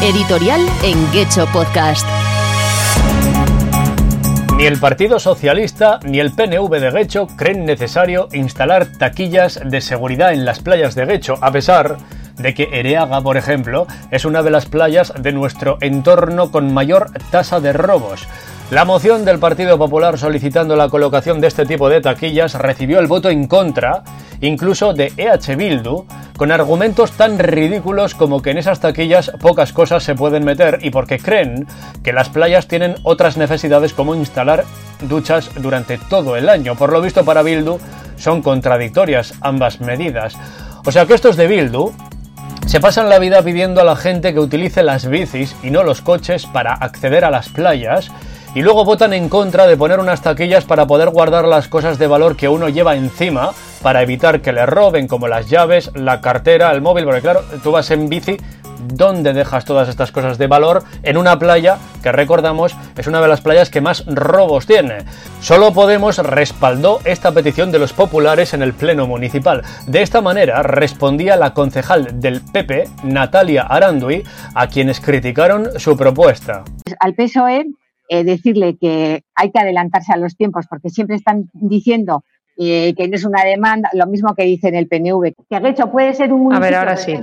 Editorial en Gecho Podcast. Ni el Partido Socialista ni el PNV de Guecho creen necesario instalar taquillas de seguridad en las playas de Guecho, a pesar de que Ereaga, por ejemplo, es una de las playas de nuestro entorno con mayor tasa de robos. La moción del Partido Popular solicitando la colocación de este tipo de taquillas recibió el voto en contra, incluso de EH Bildu, con argumentos tan ridículos como que en esas taquillas pocas cosas se pueden meter y porque creen que las playas tienen otras necesidades como instalar duchas durante todo el año. Por lo visto para Bildu son contradictorias ambas medidas. O sea que estos de Bildu se pasan la vida pidiendo a la gente que utilice las bicis y no los coches para acceder a las playas y luego votan en contra de poner unas taquillas para poder guardar las cosas de valor que uno lleva encima para evitar que le roben como las llaves, la cartera, el móvil, porque claro, tú vas en bici, ¿dónde dejas todas estas cosas de valor? En una playa que recordamos es una de las playas que más robos tiene. Solo Podemos respaldó esta petición de los populares en el Pleno Municipal. De esta manera respondía la concejal del PP, Natalia Arandui, a quienes criticaron su propuesta. Al PSOE eh, decirle que hay que adelantarse a los tiempos porque siempre están diciendo eh, que no es una demanda, lo mismo que dice en el PNV, que hecho puede ser un a ver, ahora sí.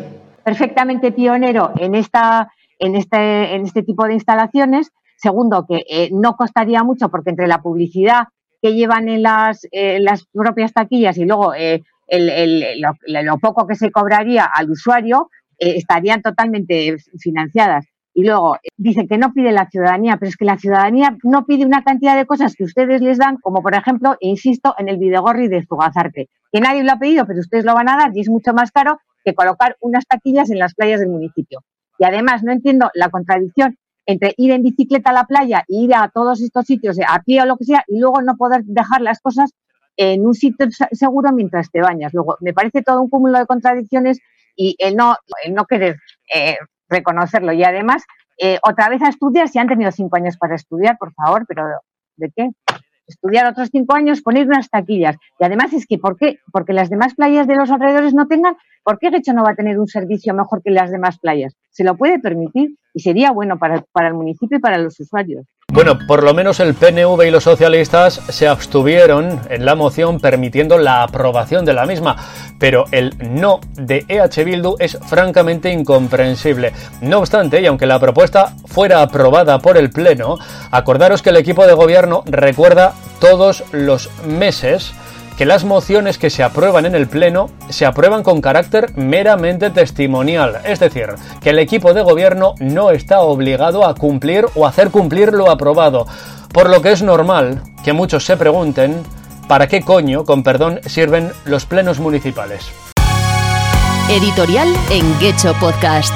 perfectamente pionero en, esta, en, este, en este tipo de instalaciones. Segundo, que eh, no costaría mucho porque entre la publicidad que llevan en las, las propias taquillas y luego el, el, lo, lo, poco que se cobraría al usuario, estarían totalmente financiadas. Y luego eh, dicen que no pide la ciudadanía, pero es que la ciudadanía no pide una cantidad de cosas que ustedes les dan, como por ejemplo, insisto, en el Videgorri de Zugazarte, que nadie lo ha pedido, pero ustedes lo van a dar y es mucho más caro que colocar unas taquillas en las playas del municipio. Y además no entiendo la contradicción entre ir en bicicleta a la playa e ir a todos estos sitios a pie o lo que sea y luego no poder dejar las cosas en un sitio seguro mientras te bañas. Luego, me parece todo un cúmulo de contradicciones y el no, el no querer eh, reconocerlo. Y además, eh, otra vez a estudiar, si han tenido cinco años para estudiar, por favor, pero ¿de qué? Estudiar otros cinco años, poner unas taquillas. Y además es que, ¿por qué? Porque las demás playas de los alrededores no tengan, ¿por qué Gecho no va a tener un servicio mejor que las demás playas? Se lo puede permitir y sería bueno para, para el municipio y para los usuarios. Bueno, por lo menos el PNV y los socialistas se abstuvieron en la moción permitiendo la aprobación de la misma, pero el no de EH Bildu es francamente incomprensible. No obstante, y aunque la propuesta fuera aprobada por el Pleno, acordaros que el equipo de gobierno recuerda todos los meses que las mociones que se aprueban en el Pleno se aprueban con carácter meramente testimonial, es decir, que el equipo de gobierno no está obligado a cumplir o hacer cumplir lo aprobado, por lo que es normal que muchos se pregunten ¿para qué coño, con perdón, sirven los plenos municipales? Editorial en Gecho Podcast.